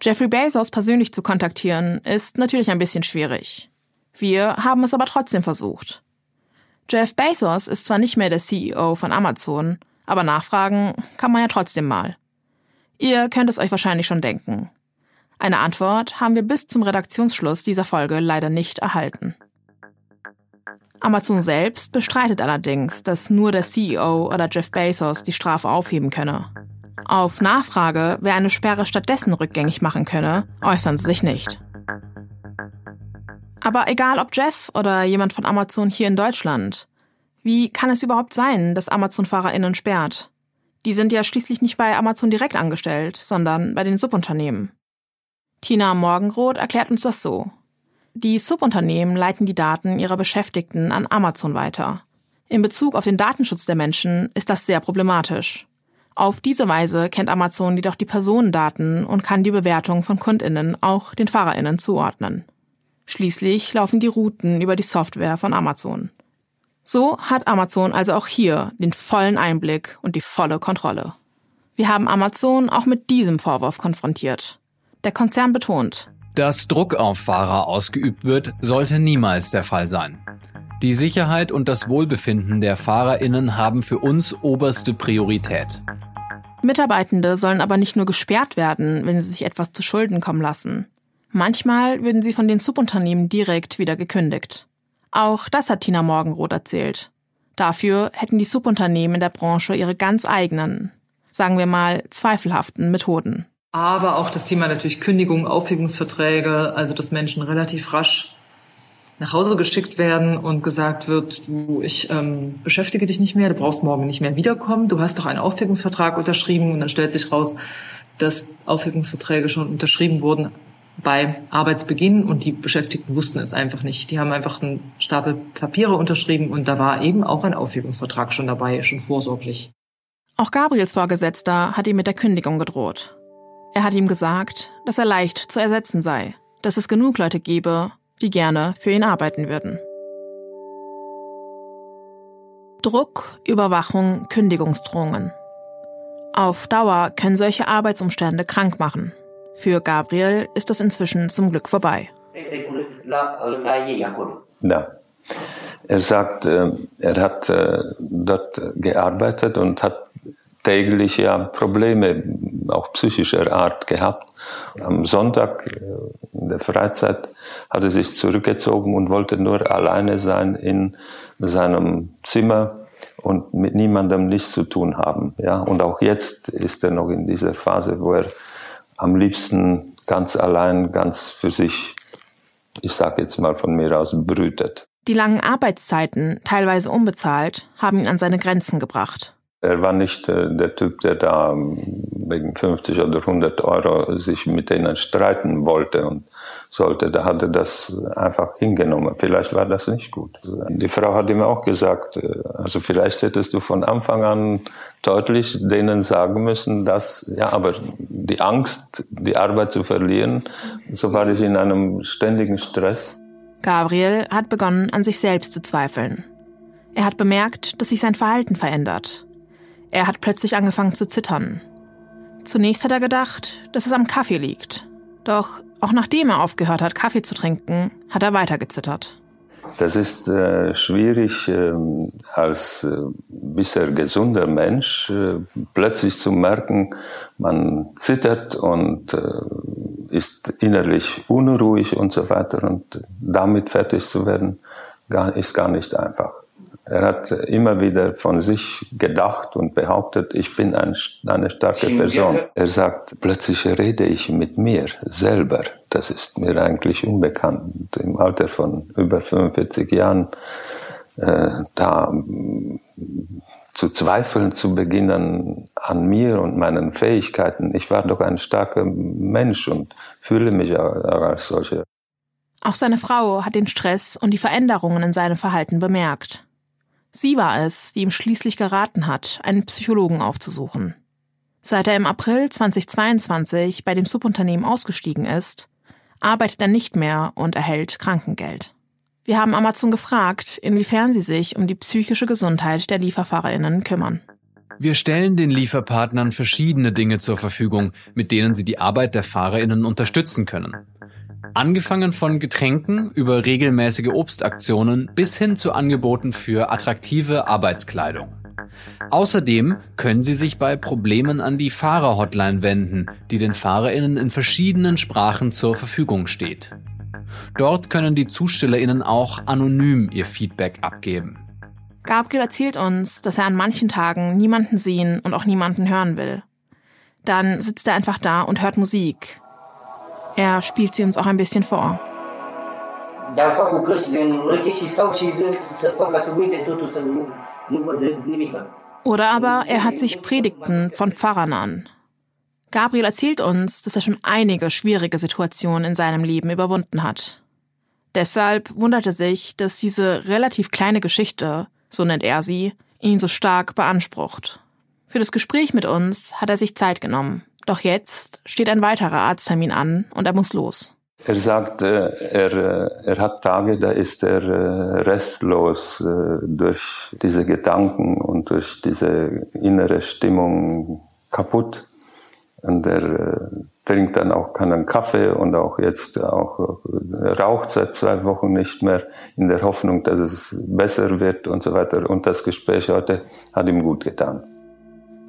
Jeffrey Bezos persönlich zu kontaktieren, ist natürlich ein bisschen schwierig. Wir haben es aber trotzdem versucht. Jeff Bezos ist zwar nicht mehr der CEO von Amazon, aber nachfragen kann man ja trotzdem mal. Ihr könnt es euch wahrscheinlich schon denken. Eine Antwort haben wir bis zum Redaktionsschluss dieser Folge leider nicht erhalten. Amazon selbst bestreitet allerdings, dass nur der CEO oder Jeff Bezos die Strafe aufheben könne. Auf Nachfrage, wer eine Sperre stattdessen rückgängig machen könne, äußern sie sich nicht. Aber egal ob Jeff oder jemand von Amazon hier in Deutschland, wie kann es überhaupt sein, dass Amazon-FahrerInnen sperrt? Die sind ja schließlich nicht bei Amazon direkt angestellt, sondern bei den Subunternehmen. Tina Morgenroth erklärt uns das so. Die Subunternehmen leiten die Daten ihrer Beschäftigten an Amazon weiter. In Bezug auf den Datenschutz der Menschen ist das sehr problematisch. Auf diese Weise kennt Amazon jedoch die Personendaten und kann die Bewertung von Kundinnen auch den Fahrerinnen zuordnen. Schließlich laufen die Routen über die Software von Amazon. So hat Amazon also auch hier den vollen Einblick und die volle Kontrolle. Wir haben Amazon auch mit diesem Vorwurf konfrontiert. Der Konzern betont, dass Druck auf Fahrer ausgeübt wird, sollte niemals der Fall sein. Die Sicherheit und das Wohlbefinden der Fahrerinnen haben für uns oberste Priorität. Mitarbeitende sollen aber nicht nur gesperrt werden, wenn sie sich etwas zu Schulden kommen lassen. Manchmal würden sie von den Subunternehmen direkt wieder gekündigt. Auch das hat Tina Morgenroth erzählt. Dafür hätten die Subunternehmen in der Branche ihre ganz eigenen, sagen wir mal, zweifelhaften Methoden. Aber auch das Thema natürlich Kündigung, Aufhebungsverträge, also dass Menschen relativ rasch nach Hause geschickt werden und gesagt wird, du, ich ähm, beschäftige dich nicht mehr, du brauchst morgen nicht mehr wiederkommen, du hast doch einen Aufhebungsvertrag unterschrieben und dann stellt sich raus, dass Aufhebungsverträge schon unterschrieben wurden bei Arbeitsbeginn und die Beschäftigten wussten es einfach nicht. Die haben einfach einen Stapel Papiere unterschrieben und da war eben auch ein Aufhebungsvertrag schon dabei, schon vorsorglich. Auch Gabriels Vorgesetzter hat ihm mit der Kündigung gedroht. Er hat ihm gesagt, dass er leicht zu ersetzen sei, dass es genug Leute gebe, die gerne für ihn arbeiten würden. Druck, Überwachung, Kündigungsdrohungen. Auf Dauer können solche Arbeitsumstände krank machen. Für Gabriel ist das inzwischen zum Glück vorbei. Ja. Er sagt, äh, er hat äh, dort gearbeitet und hat täglich ja Probleme, auch psychischer Art gehabt. Am Sonntag äh, in der Freizeit hat er sich zurückgezogen und wollte nur alleine sein in seinem Zimmer und mit niemandem nichts zu tun haben. Ja, und auch jetzt ist er noch in dieser Phase, wo er am liebsten ganz allein, ganz für sich, ich sage jetzt mal von mir aus, brütet. Die langen Arbeitszeiten, teilweise unbezahlt, haben ihn an seine Grenzen gebracht. Er war nicht äh, der Typ, der da wegen 50 oder 100 Euro sich mit denen streiten wollte und sollte. Da hat er das einfach hingenommen. Vielleicht war das nicht gut. Die Frau hat ihm auch gesagt, äh, also vielleicht hättest du von Anfang an deutlich denen sagen müssen, dass, ja, aber die Angst, die Arbeit zu verlieren, so war ich in einem ständigen Stress. Gabriel hat begonnen, an sich selbst zu zweifeln. Er hat bemerkt, dass sich sein Verhalten verändert. Er hat plötzlich angefangen zu zittern. Zunächst hat er gedacht, dass es am Kaffee liegt. Doch auch nachdem er aufgehört hat, Kaffee zu trinken, hat er weiter gezittert. Das ist äh, schwierig, äh, als äh, bisher gesunder Mensch äh, plötzlich zu merken, man zittert und äh, ist innerlich unruhig und so weiter. Und damit fertig zu werden, gar, ist gar nicht einfach. Er hat immer wieder von sich gedacht und behauptet, ich bin ein, eine starke Person. Er sagt, plötzlich rede ich mit mir selber. Das ist mir eigentlich unbekannt. Im Alter von über 45 Jahren äh, da zu zweifeln zu beginnen an mir und meinen Fähigkeiten. Ich war doch ein starker Mensch und fühle mich auch als solcher. Auch seine Frau hat den Stress und die Veränderungen in seinem Verhalten bemerkt. Sie war es, die ihm schließlich geraten hat, einen Psychologen aufzusuchen. Seit er im April 2022 bei dem Subunternehmen ausgestiegen ist, arbeitet er nicht mehr und erhält Krankengeld. Wir haben Amazon gefragt, inwiefern sie sich um die psychische Gesundheit der Lieferfahrerinnen kümmern. Wir stellen den Lieferpartnern verschiedene Dinge zur Verfügung, mit denen sie die Arbeit der Fahrerinnen unterstützen können. Angefangen von Getränken über regelmäßige Obstaktionen bis hin zu Angeboten für attraktive Arbeitskleidung. Außerdem können Sie sich bei Problemen an die Fahrerhotline wenden, die den Fahrerinnen in verschiedenen Sprachen zur Verfügung steht. Dort können die Zustellerinnen auch anonym ihr Feedback abgeben. Gabriel erzählt uns, dass er an manchen Tagen niemanden sehen und auch niemanden hören will. Dann sitzt er einfach da und hört Musik, er spielt sie uns auch ein bisschen vor. Oder aber er hat sich Predigten von Pfarrern an. Gabriel erzählt uns, dass er schon einige schwierige Situationen in seinem Leben überwunden hat. Deshalb wundert er sich, dass diese relativ kleine Geschichte, so nennt er sie, ihn so stark beansprucht. Für das Gespräch mit uns hat er sich Zeit genommen. Doch jetzt steht ein weiterer Arzttermin an und er muss los. Er sagt, äh, er, äh, er hat Tage, da ist er äh, restlos durch diese Gedanken und durch diese innere Stimmung kaputt. Und er trinkt dann auch keinen Kaffee und auch jetzt auch raucht seit zwei Wochen nicht mehr in der Hoffnung, dass es besser wird und so weiter. Und das Gespräch heute hat ihm gut getan.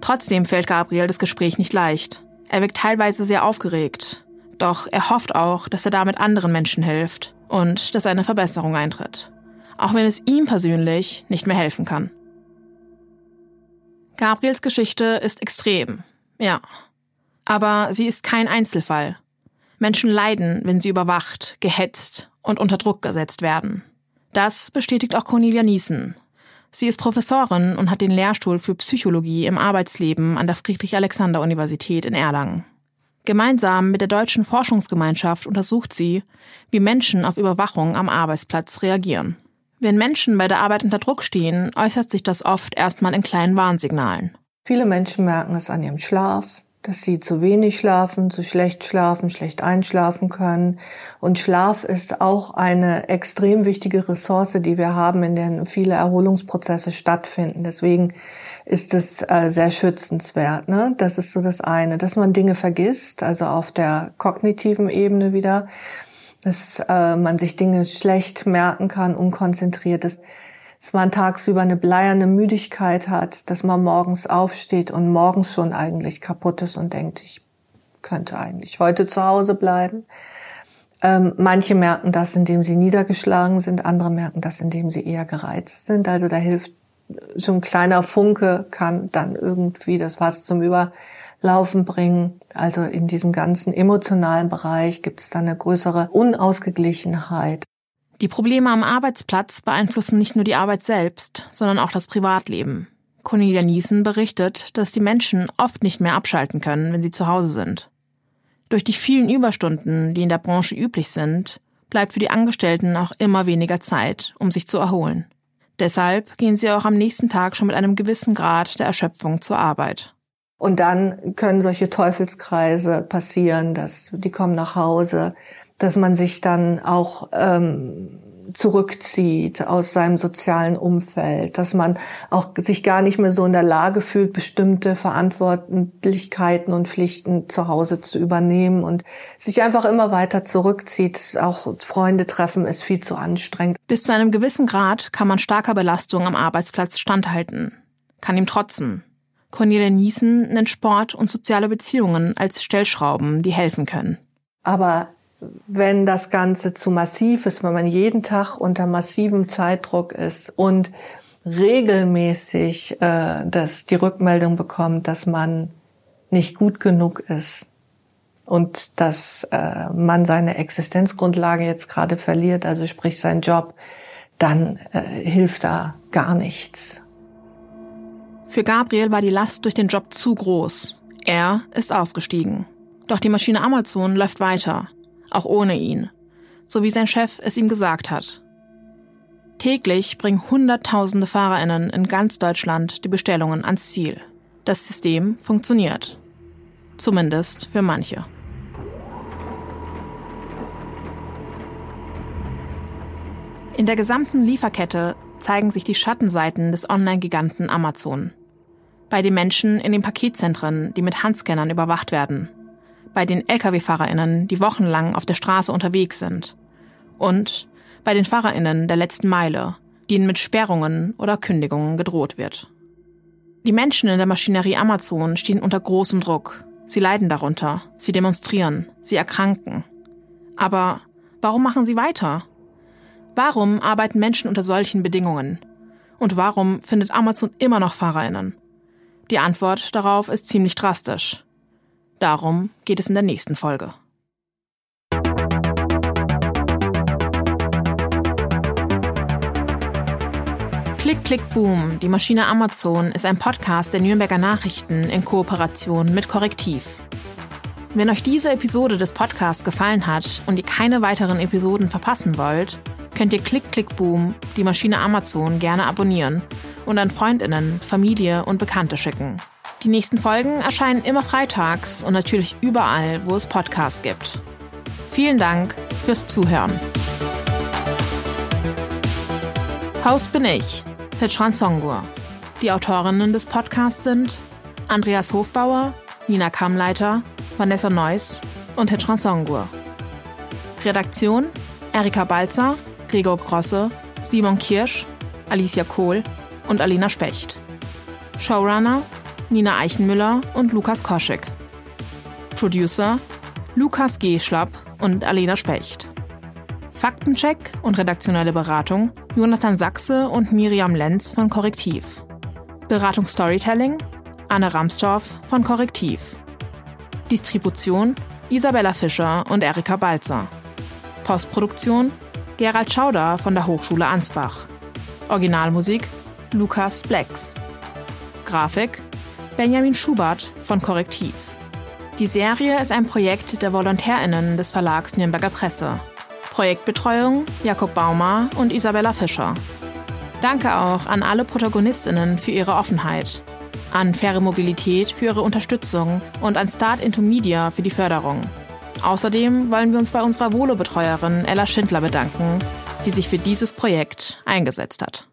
Trotzdem fällt Gabriel das Gespräch nicht leicht. Er wirkt teilweise sehr aufgeregt. Doch er hofft auch, dass er damit anderen Menschen hilft und dass eine Verbesserung eintritt. auch wenn es ihm persönlich nicht mehr helfen kann. Gabriels Geschichte ist extrem, ja. Aber sie ist kein Einzelfall. Menschen leiden, wenn sie überwacht, gehetzt und unter Druck gesetzt werden. Das bestätigt auch Cornelia Niesen. Sie ist Professorin und hat den Lehrstuhl für Psychologie im Arbeitsleben an der Friedrich-Alexander-Universität in Erlangen. Gemeinsam mit der Deutschen Forschungsgemeinschaft untersucht sie, wie Menschen auf Überwachung am Arbeitsplatz reagieren. Wenn Menschen bei der Arbeit unter Druck stehen, äußert sich das oft erstmal in kleinen Warnsignalen. Viele Menschen merken es an ihrem Schlaf, dass sie zu wenig schlafen, zu schlecht schlafen, schlecht einschlafen können. Und Schlaf ist auch eine extrem wichtige Ressource, die wir haben, in der viele Erholungsprozesse stattfinden. Deswegen ist es äh, sehr schützenswert. Ne? Das ist so das eine, dass man Dinge vergisst, also auf der kognitiven Ebene wieder, dass äh, man sich Dinge schlecht merken kann, unkonzentriert ist dass man tagsüber eine bleierne Müdigkeit hat, dass man morgens aufsteht und morgens schon eigentlich kaputt ist und denkt, ich könnte eigentlich heute zu Hause bleiben. Ähm, manche merken das, indem sie niedergeschlagen sind, andere merken das, indem sie eher gereizt sind. Also da hilft schon ein kleiner Funke, kann dann irgendwie das Fass zum Überlaufen bringen. Also in diesem ganzen emotionalen Bereich gibt es dann eine größere Unausgeglichenheit. Die Probleme am Arbeitsplatz beeinflussen nicht nur die Arbeit selbst, sondern auch das Privatleben. Cornelia Niesen berichtet, dass die Menschen oft nicht mehr abschalten können, wenn sie zu Hause sind. Durch die vielen Überstunden, die in der Branche üblich sind, bleibt für die Angestellten auch immer weniger Zeit, um sich zu erholen. Deshalb gehen sie auch am nächsten Tag schon mit einem gewissen Grad der Erschöpfung zur Arbeit. Und dann können solche Teufelskreise passieren, dass die kommen nach Hause, dass man sich dann auch ähm, zurückzieht aus seinem sozialen Umfeld, dass man auch sich gar nicht mehr so in der Lage fühlt, bestimmte Verantwortlichkeiten und Pflichten zu Hause zu übernehmen und sich einfach immer weiter zurückzieht. Auch Freunde treffen ist viel zu anstrengend. Bis zu einem gewissen Grad kann man starker Belastung am Arbeitsplatz standhalten, kann ihm trotzen. Cornelia Niesen nennt Sport und soziale Beziehungen als Stellschrauben, die helfen können. Aber wenn das Ganze zu massiv ist, wenn man jeden Tag unter massivem Zeitdruck ist und regelmäßig äh, das, die Rückmeldung bekommt, dass man nicht gut genug ist und dass äh, man seine Existenzgrundlage jetzt gerade verliert, also sprich sein Job, dann äh, hilft da gar nichts. Für Gabriel war die Last durch den Job zu groß. Er ist ausgestiegen. Doch die Maschine Amazon läuft weiter auch ohne ihn, so wie sein Chef es ihm gesagt hat. Täglich bringen Hunderttausende Fahrerinnen in ganz Deutschland die Bestellungen ans Ziel. Das System funktioniert. Zumindest für manche. In der gesamten Lieferkette zeigen sich die Schattenseiten des Online-Giganten Amazon. Bei den Menschen in den Paketzentren, die mit Handscannern überwacht werden – bei den Lkw-Fahrerinnen, die wochenlang auf der Straße unterwegs sind. Und bei den Fahrerinnen der letzten Meile, denen mit Sperrungen oder Kündigungen gedroht wird. Die Menschen in der Maschinerie Amazon stehen unter großem Druck. Sie leiden darunter, sie demonstrieren, sie erkranken. Aber warum machen sie weiter? Warum arbeiten Menschen unter solchen Bedingungen? Und warum findet Amazon immer noch Fahrerinnen? Die Antwort darauf ist ziemlich drastisch. Darum geht es in der nächsten Folge. Klick, Klick, Boom, die Maschine Amazon ist ein Podcast der Nürnberger Nachrichten in Kooperation mit Korrektiv. Wenn euch diese Episode des Podcasts gefallen hat und ihr keine weiteren Episoden verpassen wollt, könnt ihr Klick, Klick, Boom, die Maschine Amazon gerne abonnieren und an Freundinnen, Familie und Bekannte schicken. Die nächsten Folgen erscheinen immer freitags und natürlich überall, wo es Podcasts gibt. Vielen Dank fürs Zuhören. Host bin ich, Petran Songur. Die Autorinnen des Podcasts sind Andreas Hofbauer, Nina Kammleiter, Vanessa Neuss und Hetran Songur. Redaktion Erika Balzer, Gregor Grosse, Simon Kirsch, Alicia Kohl und Alina Specht. Showrunner Nina Eichenmüller und Lukas Koschek. Producer Lukas G. Schlapp und Alena Specht. Faktencheck und redaktionelle Beratung Jonathan Sachse und Miriam Lenz von Korrektiv. Beratung Storytelling Anne Ramstorff von Korrektiv. Distribution Isabella Fischer und Erika Balzer. Postproduktion Gerald Schauder von der Hochschule Ansbach. Originalmusik Lukas Blacks. Grafik Benjamin Schubert von Korrektiv. Die Serie ist ein Projekt der VolontärInnen des Verlags Nürnberger Presse. Projektbetreuung Jakob Baumer und Isabella Fischer. Danke auch an alle ProtagonistInnen für ihre Offenheit, an Faire Mobilität für ihre Unterstützung und an Start into Media für die Förderung. Außerdem wollen wir uns bei unserer Volo-Betreuerin Ella Schindler bedanken, die sich für dieses Projekt eingesetzt hat.